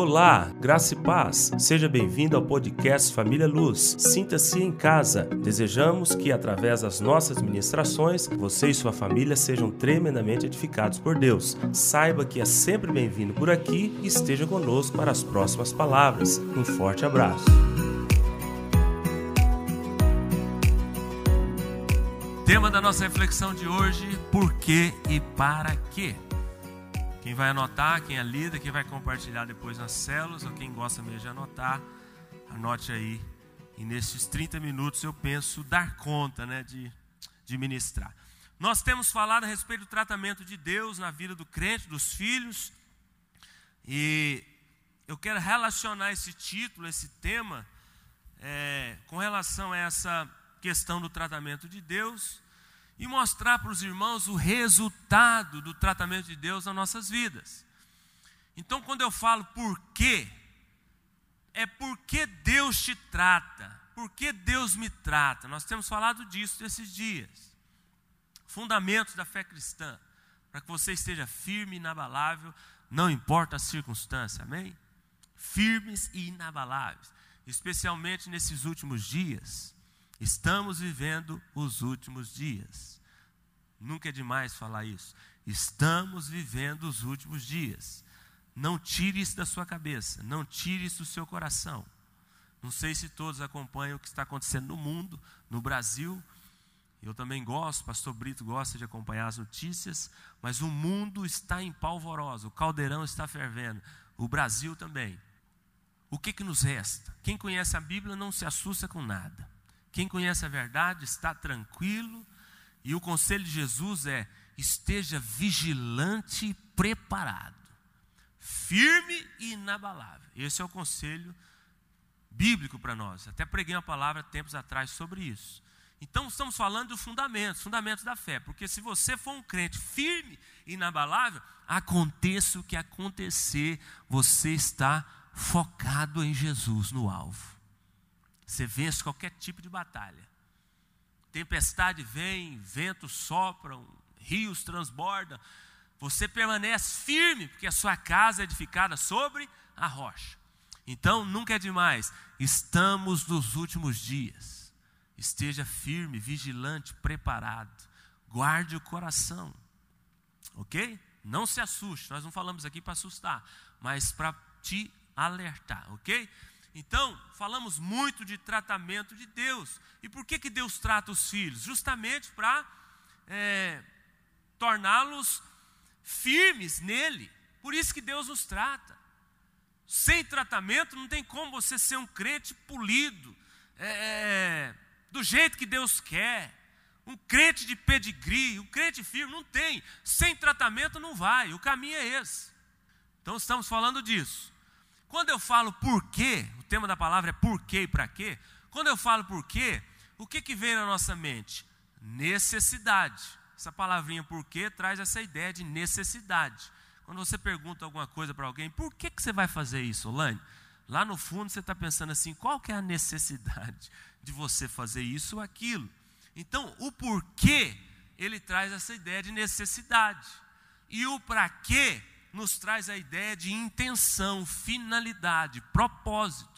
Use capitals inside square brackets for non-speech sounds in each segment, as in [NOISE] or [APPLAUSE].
Olá, graça e paz. Seja bem-vindo ao podcast Família Luz. Sinta-se em casa. Desejamos que, através das nossas ministrações, você e sua família sejam tremendamente edificados por Deus. Saiba que é sempre bem-vindo por aqui e esteja conosco para as próximas palavras. Um forte abraço. Tema da nossa reflexão de hoje: por que e para quê? Quem vai anotar, quem é líder, quem vai compartilhar depois nas células, ou quem gosta mesmo de anotar, anote aí. E nesses 30 minutos eu penso dar conta né, de, de ministrar. Nós temos falado a respeito do tratamento de Deus na vida do crente, dos filhos. E eu quero relacionar esse título, esse tema, é, com relação a essa questão do tratamento de Deus e mostrar para os irmãos o resultado do tratamento de Deus nas nossas vidas. Então, quando eu falo por quê, é porque Deus te trata, porque Deus me trata. Nós temos falado disso esses dias. Fundamentos da fé cristã, para que você esteja firme e inabalável, não importa a circunstância, amém? Firmes e inabaláveis, especialmente nesses últimos dias Estamos vivendo os últimos dias. Nunca é demais falar isso. Estamos vivendo os últimos dias. Não tire isso da sua cabeça, não tire isso do seu coração. Não sei se todos acompanham o que está acontecendo no mundo, no Brasil. Eu também gosto, pastor Brito gosta de acompanhar as notícias, mas o mundo está em polvorosa, o caldeirão está fervendo, o Brasil também. O que, que nos resta? Quem conhece a Bíblia não se assusta com nada. Quem conhece a verdade está tranquilo, e o conselho de Jesus é: esteja vigilante e preparado, firme e inabalável. Esse é o conselho bíblico para nós. Até preguei uma palavra tempos atrás sobre isso. Então estamos falando dos fundamentos, fundamentos da fé, porque se você for um crente firme e inabalável, aconteça o que acontecer, você está focado em Jesus no alvo. Você vence qualquer tipo de batalha. Tempestade vem, ventos sopram, rios transbordam. Você permanece firme, porque a sua casa é edificada sobre a rocha. Então, nunca é demais. Estamos nos últimos dias. Esteja firme, vigilante, preparado. Guarde o coração. Ok? Não se assuste. Nós não falamos aqui para assustar, mas para te alertar. Ok? Então, falamos muito de tratamento de Deus. E por que, que Deus trata os filhos? Justamente para é, torná-los firmes nele. Por isso que Deus nos trata. Sem tratamento não tem como você ser um crente polido, é, é do jeito que Deus quer. Um crente de pedigree, um crente firme, não tem. Sem tratamento não vai. O caminho é esse. Então estamos falando disso. Quando eu falo por quê, tema da palavra é por quê e para quê. Quando eu falo por quê, o que, que vem na nossa mente? Necessidade. Essa palavrinha por quê traz essa ideia de necessidade. Quando você pergunta alguma coisa para alguém, por que, que você vai fazer isso, Olane? Lá no fundo você está pensando assim, qual que é a necessidade de você fazer isso ou aquilo? Então, o porquê, ele traz essa ideia de necessidade. E o para quê nos traz a ideia de intenção, finalidade, propósito.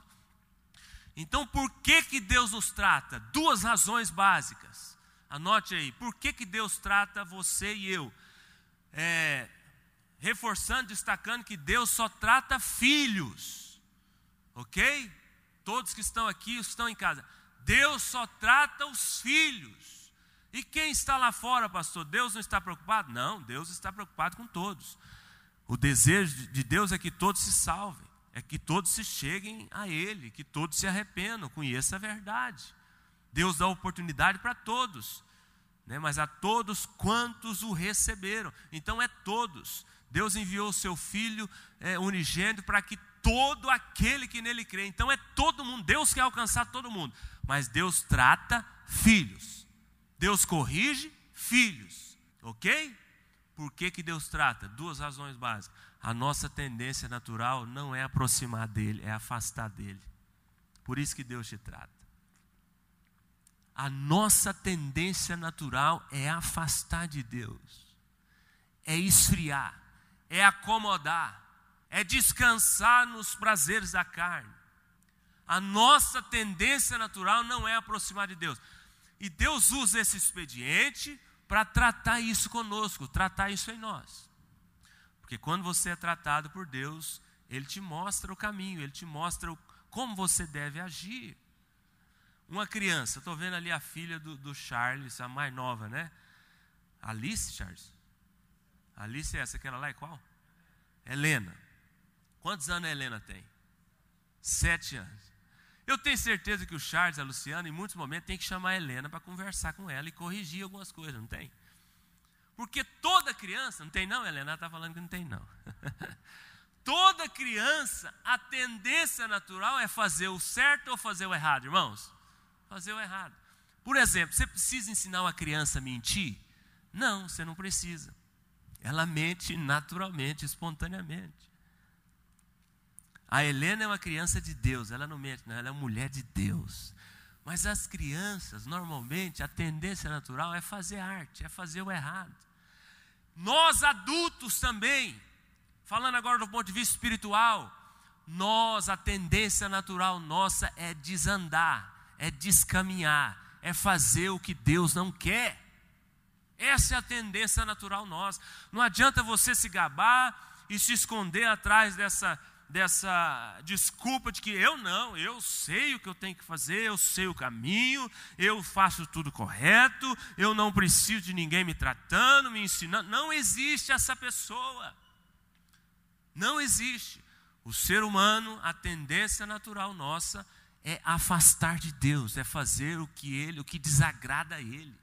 Então, por que, que Deus nos trata? Duas razões básicas. Anote aí, por que, que Deus trata você e eu? É, reforçando, destacando que Deus só trata filhos, ok? Todos que estão aqui, estão em casa. Deus só trata os filhos. E quem está lá fora, pastor? Deus não está preocupado? Não, Deus está preocupado com todos. O desejo de Deus é que todos se salvem, é que todos se cheguem a Ele, que todos se arrependam, conheçam a verdade. Deus dá oportunidade para todos, né? mas a todos quantos o receberam. Então é todos. Deus enviou o seu Filho é, unigênito para que todo aquele que nele crê. Então é todo mundo. Deus quer alcançar todo mundo, mas Deus trata filhos. Deus corrige filhos, ok? Por que, que Deus trata? Duas razões básicas. A nossa tendência natural não é aproximar dele, é afastar dele. Por isso que Deus te trata. A nossa tendência natural é afastar de Deus, é esfriar, é acomodar, é descansar nos prazeres da carne. A nossa tendência natural não é aproximar de Deus. E Deus usa esse expediente para tratar isso conosco, tratar isso em nós. Porque quando você é tratado por Deus, Ele te mostra o caminho, Ele te mostra como você deve agir. Uma criança, estou vendo ali a filha do, do, Charles, a mais nova, né? Alice, Charles? Alice é essa, aquela lá é qual? Helena. Quantos anos a Helena tem? Sete anos. Eu tenho certeza que o Charles, a Luciana, em muitos momentos tem que chamar a Helena para conversar com ela e corrigir algumas coisas, não tem? Porque toda criança, não tem não, Helena está falando que não tem não. [LAUGHS] toda criança, a tendência natural é fazer o certo ou fazer o errado, irmãos? Fazer o errado. Por exemplo, você precisa ensinar uma criança a mentir? Não, você não precisa. Ela mente naturalmente, espontaneamente. A Helena é uma criança de Deus, ela não mente, não, ela é mulher de Deus. Mas as crianças, normalmente, a tendência natural é fazer arte, é fazer o errado. Nós adultos também, falando agora do ponto de vista espiritual, nós, a tendência natural nossa é desandar, é descaminhar, é fazer o que Deus não quer. Essa é a tendência natural nossa. Não adianta você se gabar e se esconder atrás dessa dessa desculpa de que eu não, eu sei o que eu tenho que fazer, eu sei o caminho, eu faço tudo correto, eu não preciso de ninguém me tratando, me ensinando. Não existe essa pessoa. Não existe. O ser humano, a tendência natural nossa é afastar de Deus, é fazer o que ele, o que desagrada a ele,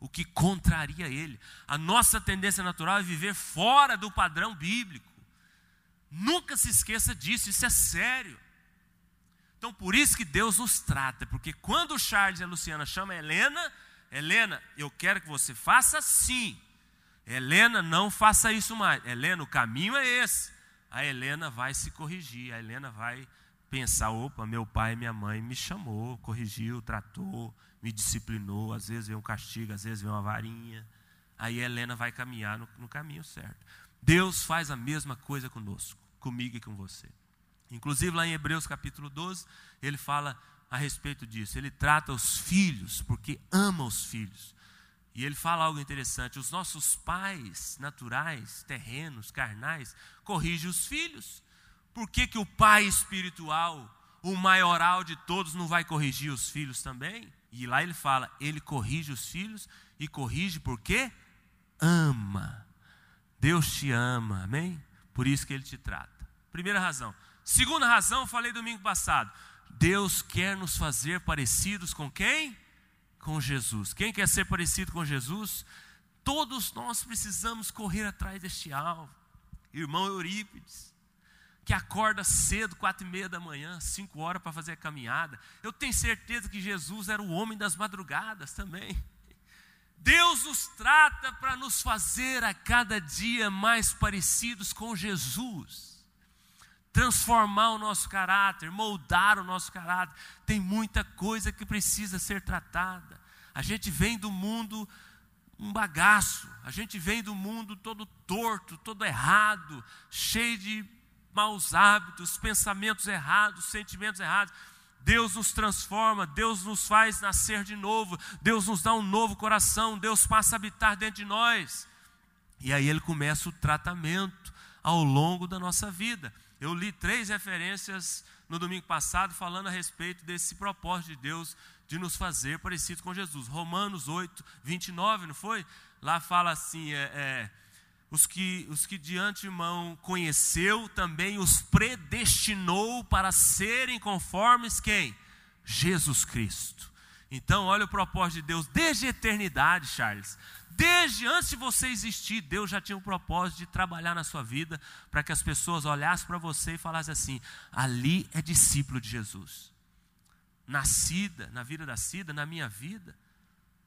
o que contraria ele. A nossa tendência natural é viver fora do padrão bíblico. Nunca se esqueça disso, isso é sério. Então, por isso que Deus nos trata, porque quando o Charles e a Luciana chamam a Helena, Helena, eu quero que você faça assim. Helena, não faça isso mais. Helena, o caminho é esse. A Helena vai se corrigir, a Helena vai pensar: opa, meu pai e minha mãe me chamou, corrigiu, tratou, me disciplinou. Às vezes vem um castigo, às vezes vem uma varinha. Aí a Helena vai caminhar no, no caminho certo. Deus faz a mesma coisa conosco, comigo e com você. Inclusive lá em Hebreus capítulo 12, ele fala a respeito disso. Ele trata os filhos porque ama os filhos. E ele fala algo interessante: os nossos pais naturais, terrenos, carnais, corrigem os filhos. Por que, que o pai espiritual, o maioral de todos, não vai corrigir os filhos também? E lá ele fala: ele corrige os filhos e corrige porque ama. Deus te ama, amém? Por isso que Ele te trata. Primeira razão. Segunda razão, falei domingo passado. Deus quer nos fazer parecidos com quem? Com Jesus. Quem quer ser parecido com Jesus? Todos nós precisamos correr atrás deste alvo. Irmão Eurípides, que acorda cedo, quatro e meia da manhã, cinco horas para fazer a caminhada. Eu tenho certeza que Jesus era o homem das madrugadas também. Deus nos trata para nos fazer a cada dia mais parecidos com Jesus, transformar o nosso caráter, moldar o nosso caráter. Tem muita coisa que precisa ser tratada. A gente vem do mundo um bagaço, a gente vem do mundo todo torto, todo errado, cheio de maus hábitos, pensamentos errados, sentimentos errados. Deus nos transforma, Deus nos faz nascer de novo, Deus nos dá um novo coração, Deus passa a habitar dentro de nós. E aí ele começa o tratamento ao longo da nossa vida. Eu li três referências no domingo passado falando a respeito desse propósito de Deus de nos fazer parecidos com Jesus. Romanos 8, 29, não foi? Lá fala assim: é, é os que, os que de antemão conheceu, também os predestinou para serem conformes quem? Jesus Cristo. Então, olha o propósito de Deus desde a eternidade, Charles. Desde antes de você existir, Deus já tinha o propósito de trabalhar na sua vida para que as pessoas olhassem para você e falassem assim: ali é discípulo de Jesus. Nascida, na vida da Cida, na minha vida.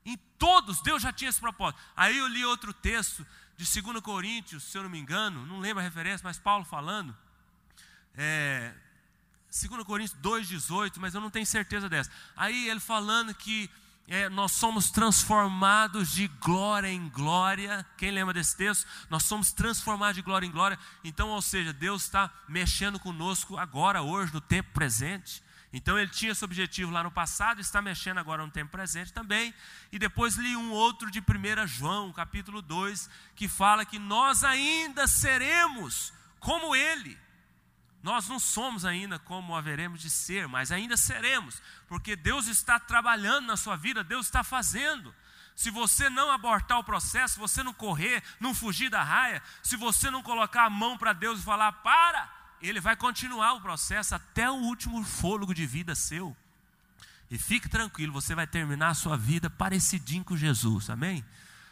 Em todos, Deus já tinha esse propósito. Aí eu li outro texto de 2 Coríntios, se eu não me engano, não lembro a referência, mas Paulo falando, é, 2 Coríntios 2,18, mas eu não tenho certeza dessa. Aí ele falando que é, nós somos transformados de glória em glória. Quem lembra desse texto? Nós somos transformados de glória em glória. Então, ou seja, Deus está mexendo conosco agora, hoje, no tempo presente. Então ele tinha esse objetivo lá no passado, está mexendo agora no tempo presente também. E depois li um outro de 1 João, capítulo 2, que fala que nós ainda seremos como ele. Nós não somos ainda como haveremos de ser, mas ainda seremos, porque Deus está trabalhando na sua vida, Deus está fazendo. Se você não abortar o processo, se você não correr, não fugir da raia, se você não colocar a mão para Deus e falar, para, ele vai continuar o processo até o último fôlego de vida seu. E fique tranquilo, você vai terminar a sua vida parecidinho com Jesus, amém?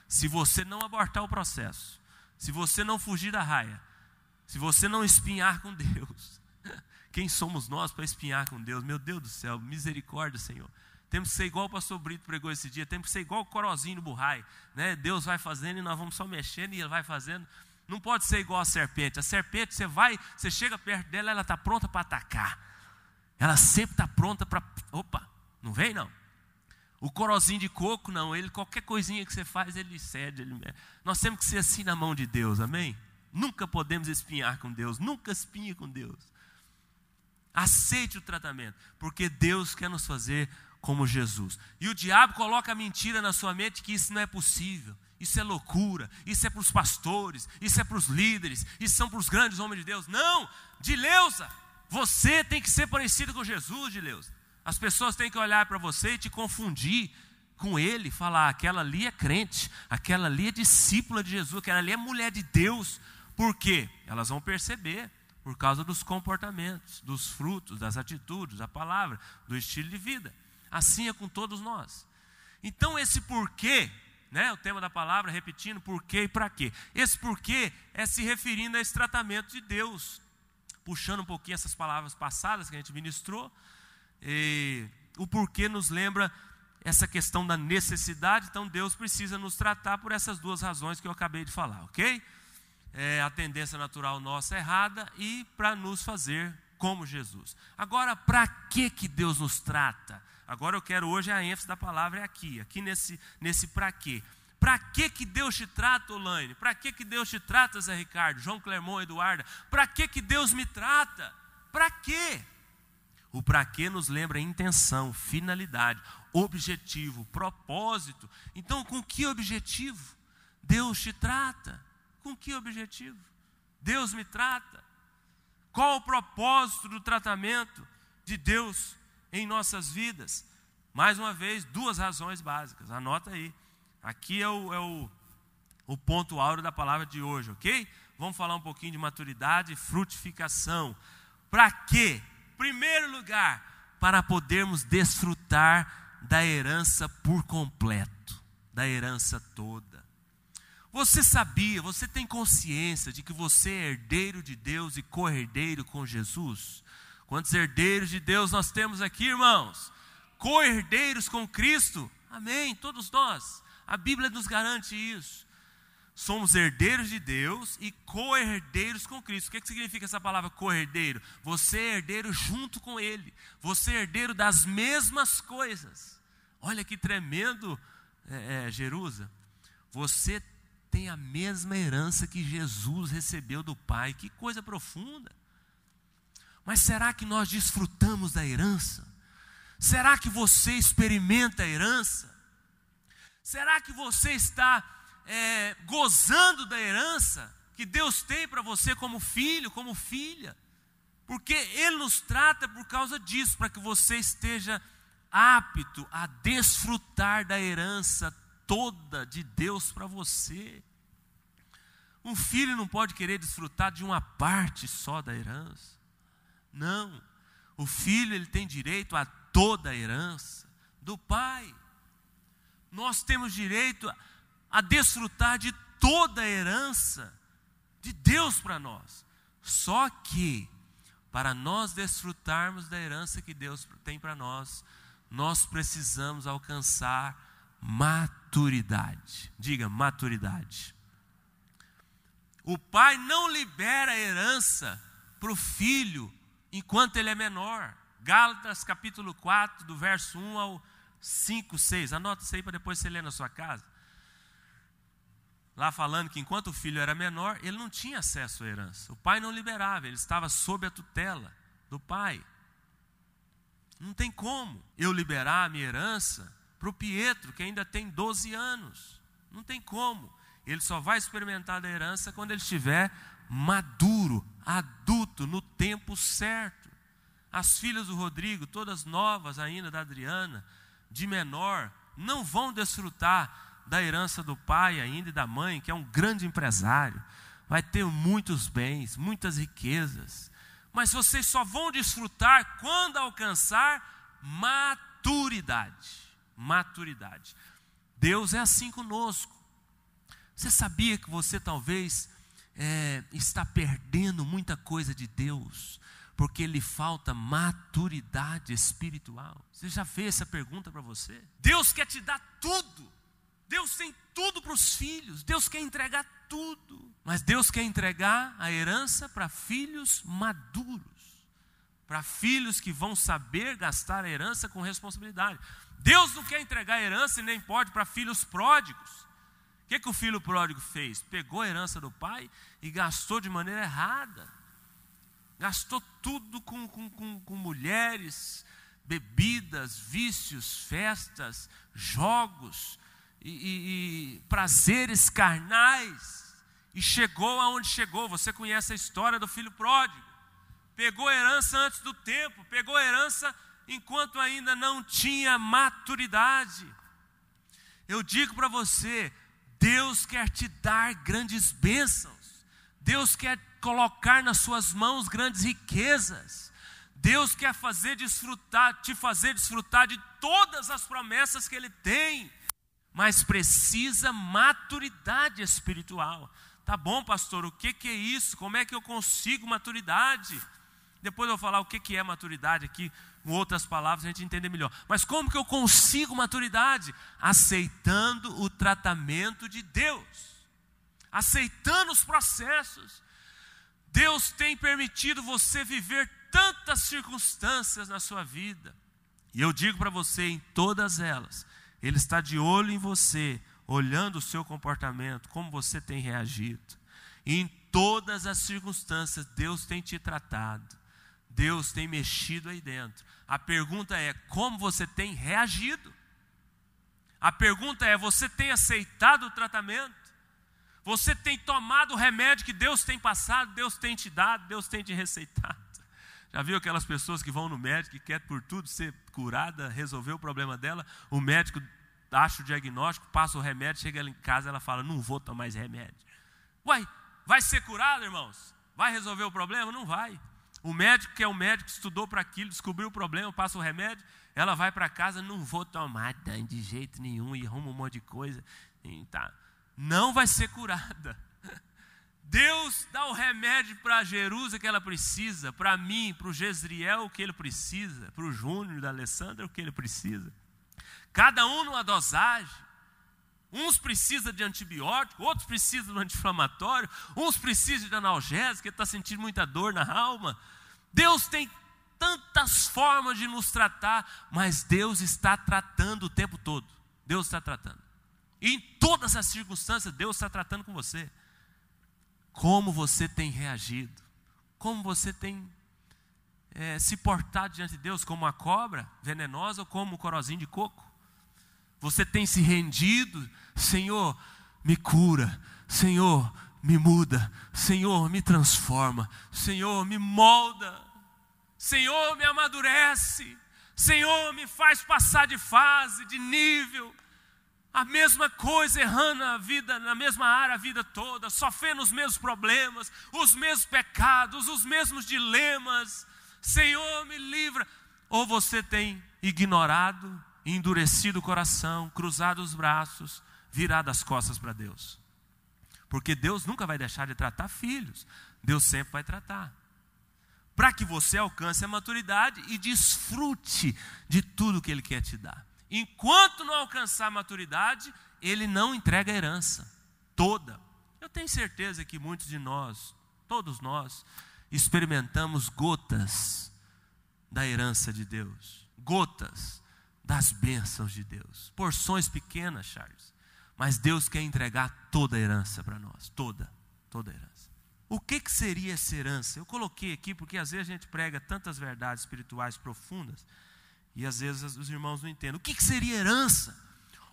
Se você não abortar o processo, se você não fugir da raia, se você não espinhar com Deus. [LAUGHS] Quem somos nós para espinhar com Deus? Meu Deus do céu, misericórdia, Senhor. Temos que ser igual o pastor Brito pregou esse dia, temos que ser igual o corozinho do burrai. Né? Deus vai fazendo e nós vamos só mexendo e ele vai fazendo. Não pode ser igual a serpente. A serpente, você vai, você chega perto dela, ela está pronta para atacar. Ela sempre está pronta para. Opa, não vem não. O corozinho de coco, não. Ele, qualquer coisinha que você faz, ele cede. Ele... Nós temos que ser assim na mão de Deus, amém? Nunca podemos espinhar com Deus, nunca espinhe com Deus. Aceite o tratamento, porque Deus quer nos fazer como Jesus. E o diabo coloca a mentira na sua mente que isso não é possível isso é loucura, isso é para os pastores, isso é para os líderes, isso são para os grandes homens de Deus. Não, Dileuza, você tem que ser parecido com Jesus, Dileuza. As pessoas têm que olhar para você e te confundir com ele, falar: aquela ali é crente, aquela ali é discípula de Jesus, aquela ali é mulher de Deus. Por quê? Elas vão perceber, por causa dos comportamentos, dos frutos, das atitudes, da palavra, do estilo de vida. Assim é com todos nós. Então, esse porquê né, o tema da palavra, repetindo por quê e para quê. Esse porquê é se referindo a esse tratamento de Deus, puxando um pouquinho essas palavras passadas que a gente ministrou. O porquê nos lembra essa questão da necessidade, então Deus precisa nos tratar por essas duas razões que eu acabei de falar, ok? É, a tendência natural nossa é errada e para nos fazer como Jesus. Agora, para que que Deus nos trata? Agora eu quero hoje a ênfase da palavra é aqui, aqui nesse, nesse para quê. Para que, que Deus te trata, Olaine? Para que, que Deus te trata, Zé Ricardo, João Clermont, Eduarda? Para que, que Deus me trata? Para quê? O para quê nos lembra intenção, finalidade, objetivo, propósito. Então, com que objetivo Deus te trata? Com que objetivo? Deus me trata? Qual o propósito do tratamento de Deus em nossas vidas? Mais uma vez, duas razões básicas. Anota aí. Aqui é o, é o, o ponto áureo da palavra de hoje, ok? Vamos falar um pouquinho de maturidade e frutificação. Para quê? Primeiro lugar, para podermos desfrutar da herança por completo, da herança toda. Você sabia, você tem consciência de que você é herdeiro de Deus e co-herdeiro com Jesus? Quantos herdeiros de Deus nós temos aqui, irmãos? Co-herdeiros com Cristo? Amém, todos nós. A Bíblia nos garante isso. Somos herdeiros de Deus e co-herdeiros com Cristo. O que, que significa essa palavra co-herdeiro? Você é herdeiro junto com Ele. Você é herdeiro das mesmas coisas. Olha que tremendo, é, é, Jerusa. Você tem a mesma herança que Jesus recebeu do Pai. Que coisa profunda. Mas será que nós desfrutamos da herança? Será que você experimenta a herança? Será que você está é, gozando da herança que Deus tem para você como filho, como filha? Porque Ele nos trata por causa disso, para que você esteja apto a desfrutar da herança toda de Deus para você. Um filho não pode querer desfrutar de uma parte só da herança. Não. O filho ele tem direito a toda a herança do pai. Nós temos direito a, a desfrutar de toda a herança de Deus para nós. Só que para nós desfrutarmos da herança que Deus tem para nós, nós precisamos alcançar maturidade. Diga, maturidade. O pai não libera a herança para o filho enquanto ele é menor. Gálatas capítulo 4, do verso 1 ao 5, 6. Anota isso aí para depois você ler na sua casa. Lá falando que enquanto o filho era menor, ele não tinha acesso à herança. O pai não liberava, ele estava sob a tutela do pai. Não tem como eu liberar a minha herança para o Pietro, que ainda tem 12 anos. Não tem como. Ele só vai experimentar a herança quando ele estiver maduro, adulto, no tempo certo. As filhas do Rodrigo, todas novas ainda da Adriana, de menor, não vão desfrutar da herança do pai ainda e da mãe, que é um grande empresário. Vai ter muitos bens, muitas riquezas. Mas vocês só vão desfrutar quando alcançar maturidade. Maturidade. Deus é assim conosco. Você sabia que você talvez é, está perdendo muita coisa de Deus porque lhe falta maturidade espiritual? Você já fez essa pergunta para você? Deus quer te dar tudo. Deus tem tudo para os filhos. Deus quer entregar tudo. Mas Deus quer entregar a herança para filhos maduros. Para filhos que vão saber gastar a herança com responsabilidade. Deus não quer entregar a herança e nem pode para filhos pródigos que, que o filho pródigo fez? Pegou a herança do pai e gastou de maneira errada. Gastou tudo com, com, com, com mulheres, bebidas, vícios, festas, jogos e, e, e prazeres carnais. E chegou aonde chegou. Você conhece a história do filho pródigo. Pegou a herança antes do tempo, pegou a herança enquanto ainda não tinha maturidade. Eu digo para você, Deus quer te dar grandes bênçãos. Deus quer colocar nas suas mãos grandes riquezas. Deus quer fazer desfrutar, te fazer desfrutar de todas as promessas que Ele tem, mas precisa maturidade espiritual. Tá bom, pastor, o que, que é isso? Como é que eu consigo maturidade? Depois eu vou falar o que, que é maturidade aqui, com outras palavras, a gente entender melhor. Mas como que eu consigo maturidade? Aceitando o tratamento de Deus, aceitando os processos. Deus tem permitido você viver tantas circunstâncias na sua vida, e eu digo para você, em todas elas, Ele está de olho em você, olhando o seu comportamento, como você tem reagido. E em todas as circunstâncias, Deus tem te tratado. Deus tem mexido aí dentro. A pergunta é: como você tem reagido? A pergunta é: você tem aceitado o tratamento? Você tem tomado o remédio que Deus tem passado, Deus tem te dado, Deus tem te receitado? Já viu aquelas pessoas que vão no médico e quer por tudo ser curada, resolver o problema dela? O médico acha o diagnóstico, passa o remédio, chega em casa, ela fala: Não vou tomar mais remédio. Uai, vai ser curado, irmãos? Vai resolver o problema? Não vai. O médico, que é o médico, estudou para aquilo, descobriu o problema, passa o remédio, ela vai para casa, não vou tomar de jeito nenhum, e arruma um monte de coisa. E tá. Não vai ser curada. [LAUGHS] Deus dá o remédio para Jerusa que ela precisa, para mim, para o Jezriel o que ele precisa, para o Júnior da Alessandra o que ele precisa. Cada um numa dosagem. Uns precisam de antibiótico, outros precisam de anti-inflamatório, uns precisam de analgésico, está sentindo muita dor na alma. Deus tem tantas formas de nos tratar, mas Deus está tratando o tempo todo. Deus está tratando. E em todas as circunstâncias, Deus está tratando com você. Como você tem reagido? Como você tem é, se portado diante de Deus? Como uma cobra venenosa ou como um corozinho de coco? Você tem se rendido, Senhor, me cura, Senhor, me muda, Senhor, me transforma, Senhor, me molda, Senhor, me amadurece, Senhor, me faz passar de fase, de nível. A mesma coisa errando na vida, na mesma área a vida toda, sofrendo os mesmos problemas, os mesmos pecados, os mesmos dilemas. Senhor, me livra. Ou você tem ignorado endurecido o coração, cruzado os braços, virado as costas para Deus. Porque Deus nunca vai deixar de tratar filhos, Deus sempre vai tratar. Para que você alcance a maturidade e desfrute de tudo que Ele quer te dar. Enquanto não alcançar a maturidade, Ele não entrega a herança toda. Eu tenho certeza que muitos de nós, todos nós, experimentamos gotas da herança de Deus. Gotas das bênçãos de Deus. Porções pequenas, Charles, mas Deus quer entregar toda a herança para nós, toda, toda a herança. O que, que seria essa herança? Eu coloquei aqui porque às vezes a gente prega tantas verdades espirituais profundas e às vezes os irmãos não entendem. O que, que seria herança?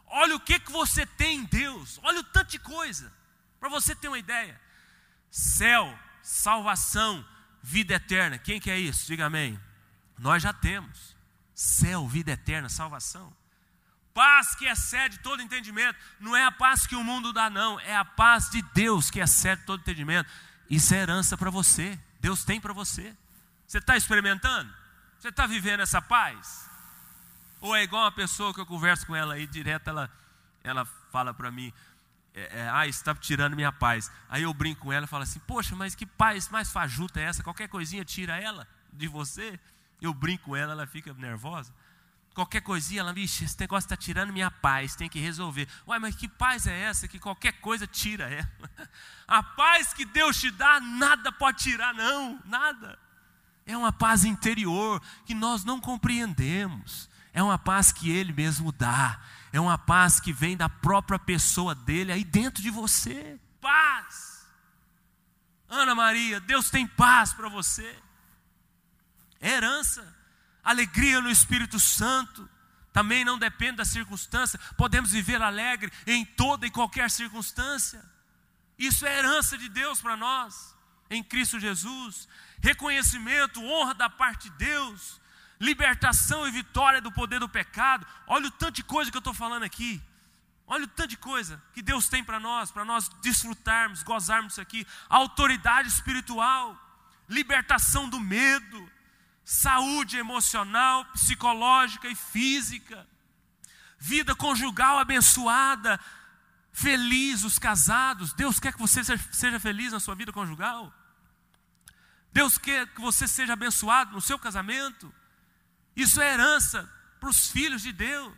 Olha o que, que você tem em Deus, olha o tanto de coisa, para você ter uma ideia: céu, salvação, vida eterna. Quem que é isso? Diga amém. Nós já temos céu, vida eterna, salvação. Paz que excede todo entendimento. Não é a paz que o mundo dá, não. É a paz de Deus que excede todo entendimento. Isso é herança para você. Deus tem para você. Você está experimentando? Você está vivendo essa paz? Ou é igual uma pessoa que eu converso com ela aí direto, ela, ela fala para mim, é, é, ah, está tirando minha paz. Aí eu brinco com ela e falo assim, poxa, mas que paz mais fajuta é essa? Qualquer coisinha tira ela de você. Eu brinco com ela, ela fica nervosa. Qualquer coisinha, ela, vixe, esse negócio está tirando minha paz, tem que resolver. Uai, mas que paz é essa que qualquer coisa tira ela? [LAUGHS] A paz que Deus te dá, nada pode tirar, não, nada. É uma paz interior que nós não compreendemos. É uma paz que Ele mesmo dá. É uma paz que vem da própria pessoa dele aí dentro de você. Paz. Ana Maria, Deus tem paz para você. Herança. Alegria no Espírito Santo. Também não depende da circunstância. Podemos viver alegre em toda e qualquer circunstância. Isso é herança de Deus para nós, em Cristo Jesus. Reconhecimento, honra da parte de Deus libertação e vitória do poder do pecado. Olha o tanto de coisa que eu estou falando aqui. Olha o tanto de coisa que Deus tem para nós, para nós desfrutarmos, gozarmos isso aqui. Autoridade espiritual, libertação do medo, saúde emocional, psicológica e física, vida conjugal abençoada, feliz os casados. Deus quer que você seja feliz na sua vida conjugal. Deus quer que você seja abençoado no seu casamento. Isso é herança para os filhos de Deus,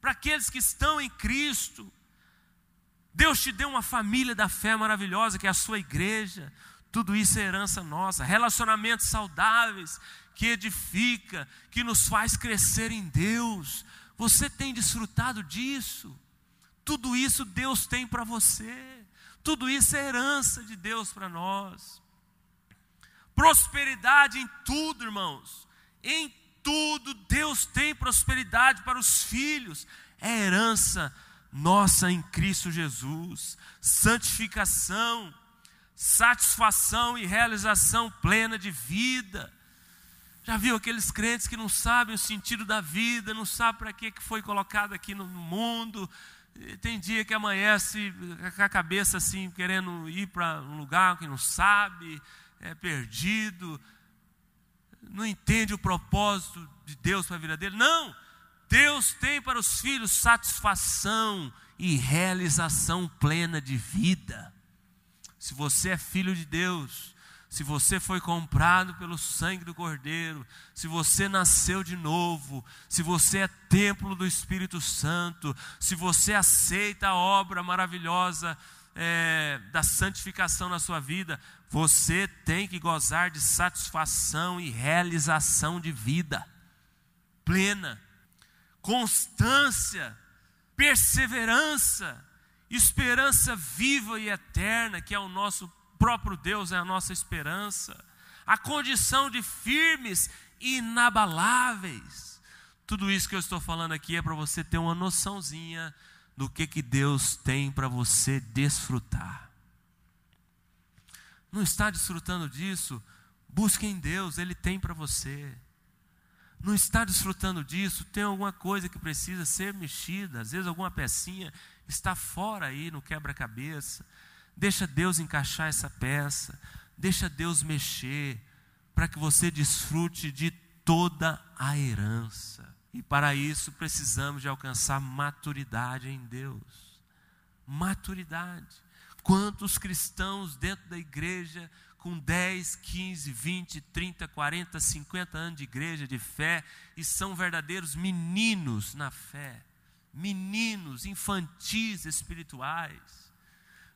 para aqueles que estão em Cristo. Deus te deu uma família da fé maravilhosa, que é a sua igreja. Tudo isso é herança nossa. Relacionamentos saudáveis, que edifica, que nos faz crescer em Deus. Você tem desfrutado disso? Tudo isso Deus tem para você. Tudo isso é herança de Deus para nós. Prosperidade em tudo, irmãos. Em tudo, Deus tem prosperidade para os filhos, é herança nossa em Cristo Jesus, santificação, satisfação e realização plena de vida. Já viu aqueles crentes que não sabem o sentido da vida, não sabem para que foi colocado aqui no mundo, tem dia que amanhece com a cabeça assim, querendo ir para um lugar que não sabe, é perdido, não entende o propósito de Deus para a vida dele. Não! Deus tem para os filhos satisfação e realização plena de vida. Se você é filho de Deus, se você foi comprado pelo sangue do Cordeiro, se você nasceu de novo, se você é templo do Espírito Santo, se você aceita a obra maravilhosa é, da santificação na sua vida, você tem que gozar de satisfação e realização de vida plena, constância, perseverança, esperança viva e eterna, que é o nosso próprio Deus, é a nossa esperança, a condição de firmes e inabaláveis. Tudo isso que eu estou falando aqui é para você ter uma noçãozinha do que, que Deus tem para você desfrutar. Não está desfrutando disso? Busque em Deus, Ele tem para você. Não está desfrutando disso? Tem alguma coisa que precisa ser mexida, às vezes alguma pecinha está fora aí no quebra-cabeça. Deixa Deus encaixar essa peça, deixa Deus mexer, para que você desfrute de toda a herança. E para isso precisamos de alcançar maturidade em Deus. Maturidade. Quantos cristãos dentro da igreja com 10, 15, 20, 30, 40, 50 anos de igreja, de fé, e são verdadeiros meninos na fé, meninos infantis espirituais,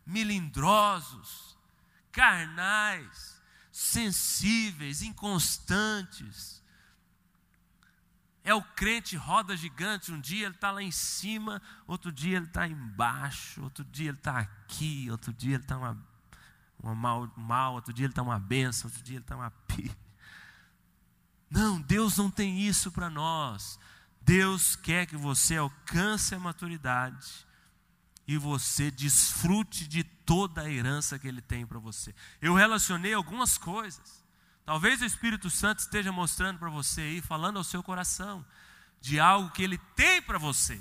melindrosos, carnais, sensíveis, inconstantes, É o crente roda gigante. Um dia ele está lá em cima, outro dia ele está embaixo, outro dia ele está aqui, outro dia ele está uma, uma mal, mal, outro dia ele está uma benção, outro dia ele está uma pi. Não, Deus não tem isso para nós. Deus quer que você alcance a maturidade e você desfrute de toda a herança que Ele tem para você. Eu relacionei algumas coisas. Talvez o Espírito Santo esteja mostrando para você aí, falando ao seu coração, de algo que Ele tem para você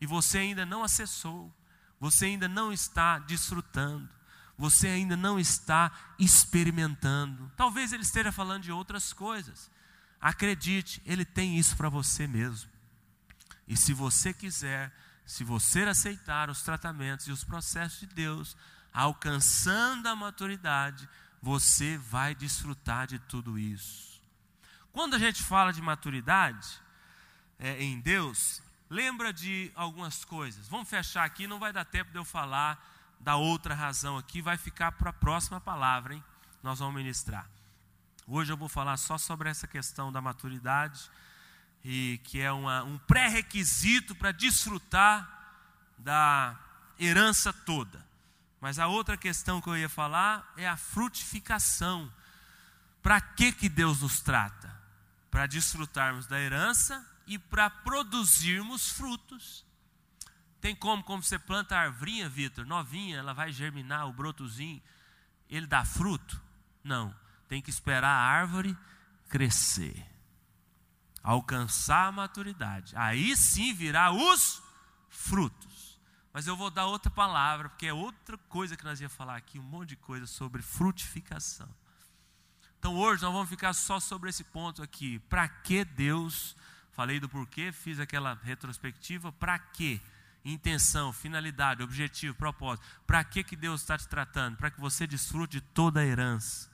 e você ainda não acessou, você ainda não está desfrutando, você ainda não está experimentando. Talvez Ele esteja falando de outras coisas. Acredite, Ele tem isso para você mesmo. E se você quiser, se você aceitar os tratamentos e os processos de Deus, alcançando a maturidade, você vai desfrutar de tudo isso. Quando a gente fala de maturidade é, em Deus, lembra de algumas coisas. Vamos fechar aqui, não vai dar tempo de eu falar da outra razão aqui, vai ficar para a próxima palavra, hein? Nós vamos ministrar. Hoje eu vou falar só sobre essa questão da maturidade, e que é uma, um pré-requisito para desfrutar da herança toda. Mas a outra questão que eu ia falar é a frutificação. Para que, que Deus nos trata? Para desfrutarmos da herança e para produzirmos frutos. Tem como, como você planta a arvrinha, Vitor, novinha, ela vai germinar o brotozinho, ele dá fruto? Não, tem que esperar a árvore crescer, alcançar a maturidade. Aí sim virá os frutos. Mas eu vou dar outra palavra, porque é outra coisa que nós ia falar aqui, um monte de coisa sobre frutificação. Então hoje nós vamos ficar só sobre esse ponto aqui. Para que Deus, falei do porquê, fiz aquela retrospectiva, para que? Intenção, finalidade, objetivo, propósito. Para que, que Deus está te tratando? Para que você desfrute de toda a herança.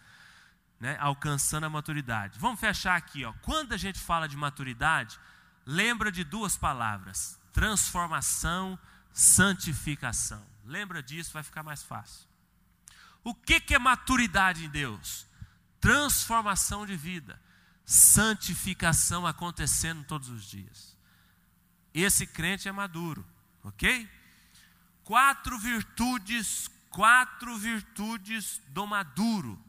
Né? Alcançando a maturidade. Vamos fechar aqui. Ó. Quando a gente fala de maturidade, lembra de duas palavras: transformação santificação. Lembra disso, vai ficar mais fácil. O que, que é maturidade em Deus? Transformação de vida, santificação acontecendo todos os dias. Esse crente é maduro, ok? Quatro virtudes, quatro virtudes do maduro.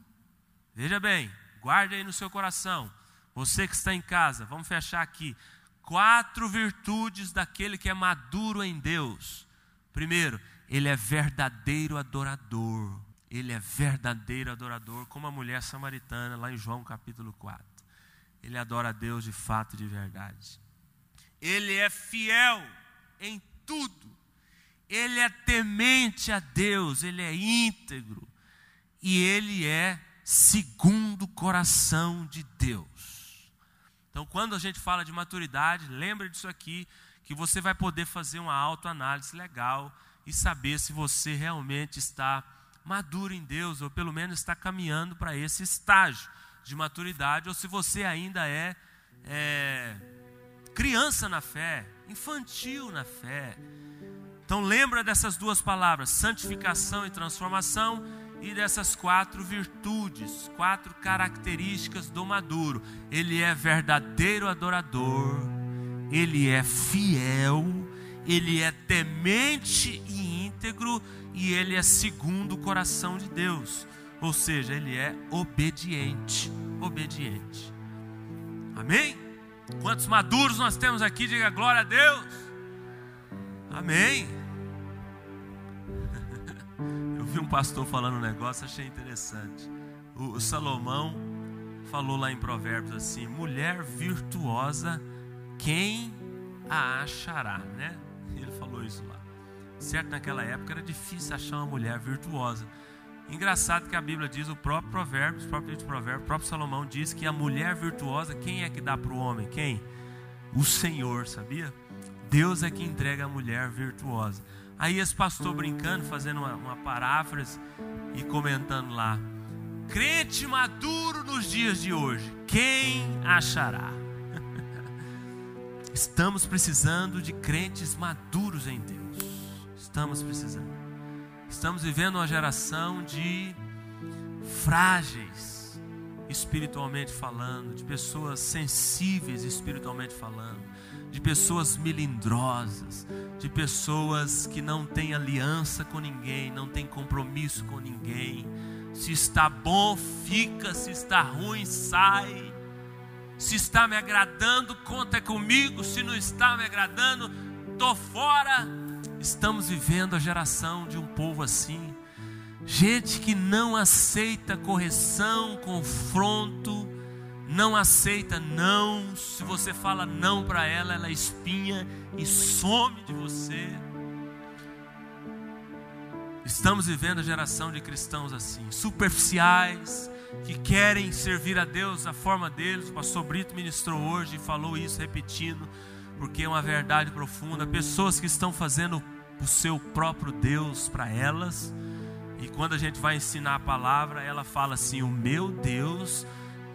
Veja bem, guarde aí no seu coração. Você que está em casa, vamos fechar aqui quatro virtudes daquele que é maduro em Deus. Primeiro, ele é verdadeiro adorador. Ele é verdadeiro adorador, como a mulher samaritana lá em João capítulo 4. Ele adora a Deus de fato e de verdade. Ele é fiel em tudo. Ele é temente a Deus, ele é íntegro. E ele é segundo o coração de Deus. Então, quando a gente fala de maturidade, lembra disso aqui, que você vai poder fazer uma autoanálise legal e saber se você realmente está maduro em Deus, ou pelo menos está caminhando para esse estágio de maturidade, ou se você ainda é, é criança na fé, infantil na fé. Então lembra dessas duas palavras, santificação e transformação, e dessas quatro virtudes, quatro características do maduro. Ele é verdadeiro adorador, ele é fiel, ele é temente e íntegro e ele é segundo o coração de Deus. Ou seja, ele é obediente, obediente. Amém? Quantos maduros nós temos aqui? Diga glória a Deus. Amém vi um pastor falando um negócio, achei interessante. O, o Salomão falou lá em Provérbios assim: mulher virtuosa, quem a achará, né? Ele falou isso lá. Certo, naquela época era difícil achar uma mulher virtuosa. Engraçado que a Bíblia diz, o próprio Provérbios, o próprio Provérbios, o próprio Salomão diz que a mulher virtuosa, quem é que dá para o homem? Quem? O Senhor, sabia? Deus é que entrega a mulher virtuosa. Aí esse pastor brincando, fazendo uma, uma paráfrase e comentando lá: crente maduro nos dias de hoje, quem achará? [LAUGHS] Estamos precisando de crentes maduros em Deus. Estamos precisando. Estamos vivendo uma geração de frágeis espiritualmente falando, de pessoas sensíveis espiritualmente falando, de pessoas melindrosas, de pessoas que não têm aliança com ninguém, não têm compromisso com ninguém. Se está bom, fica, se está ruim, sai. Se está me agradando, conta comigo, se não está me agradando, tô fora. Estamos vivendo a geração de um povo assim. Gente que não aceita correção, confronto, não aceita não. Se você fala não para ela, ela espinha e some de você. Estamos vivendo a geração de cristãos assim, superficiais, que querem servir a Deus da forma deles. O pastor Brito ministrou hoje e falou isso repetindo, porque é uma verdade profunda. Pessoas que estão fazendo o seu próprio Deus para elas. E quando a gente vai ensinar a palavra, ela fala assim: O meu Deus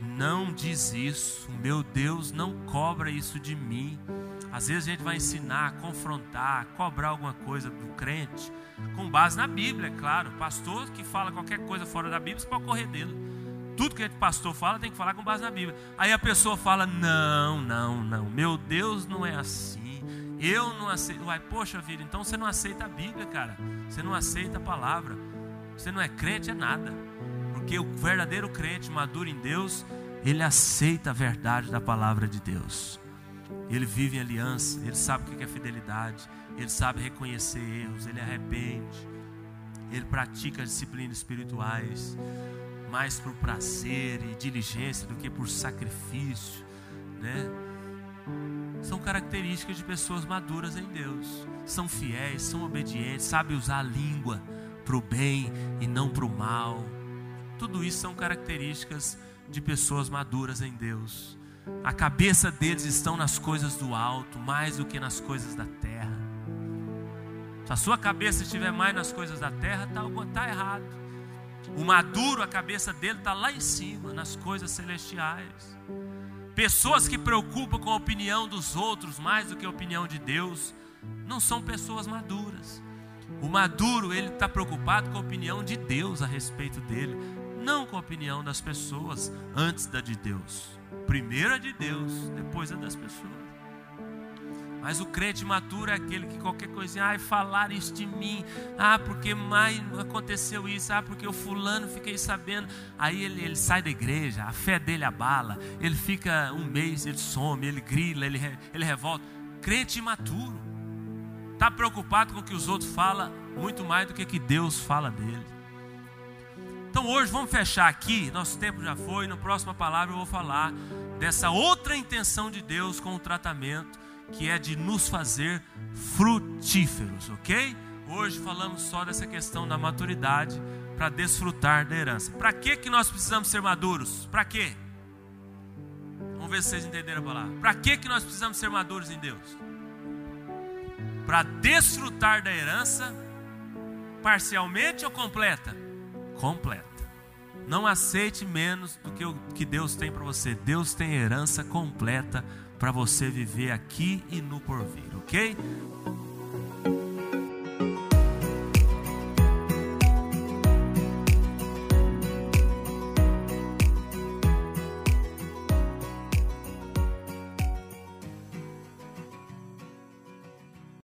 não diz isso, meu Deus não cobra isso de mim. Às vezes a gente vai ensinar, confrontar, cobrar alguma coisa do crente, com base na Bíblia, é claro. Pastor que fala qualquer coisa fora da Bíblia, você pode correr dele. Tudo que o pastor fala tem que falar com base na Bíblia. Aí a pessoa fala: Não, não, não, meu Deus não é assim. Eu não aceito. Uai, poxa vida, então você não aceita a Bíblia, cara. Você não aceita a palavra. Você não é crente, é nada. Porque o verdadeiro crente, maduro em Deus, ele aceita a verdade da palavra de Deus. Ele vive em aliança, ele sabe o que é fidelidade, ele sabe reconhecer erros, ele arrepende, ele pratica disciplinas espirituais, mais por prazer e diligência do que por sacrifício, né? São características de pessoas maduras em Deus. São fiéis, são obedientes, sabem usar a língua para o bem e não para o mal. Tudo isso são características de pessoas maduras em Deus. A cabeça deles estão nas coisas do alto, mais do que nas coisas da terra. Se a sua cabeça estiver mais nas coisas da terra, está tá errado. O maduro, a cabeça dele está lá em cima, nas coisas celestiais. Pessoas que preocupam com a opinião dos outros mais do que a opinião de Deus, não são pessoas maduras. O maduro, ele está preocupado com a opinião de Deus a respeito dele, não com a opinião das pessoas antes da de Deus. Primeiro a de Deus, depois a das pessoas. Mas o crente maturo é aquele que qualquer coisinha, ai, falar isso de mim, ah, porque mais aconteceu isso, ah, porque o fulano fiquei sabendo. Aí ele, ele sai da igreja, a fé dele abala, ele fica um mês, ele some, ele grila, ele, ele revolta. Crente imaturo, está preocupado com o que os outros falam muito mais do que que Deus fala dele. Então hoje vamos fechar aqui, nosso tempo já foi, na próxima palavra eu vou falar dessa outra intenção de Deus com o tratamento, que é de nos fazer frutíferos, ok? Hoje falamos só dessa questão da maturidade para desfrutar da herança. Para que que nós precisamos ser maduros? Para quê? Vamos ver se vocês entenderam a palavra. Para que que nós precisamos ser maduros em Deus? Para desfrutar da herança parcialmente ou completa? Completa. Não aceite menos do que o que Deus tem para você. Deus tem herança completa para você viver aqui e no porvir, ok?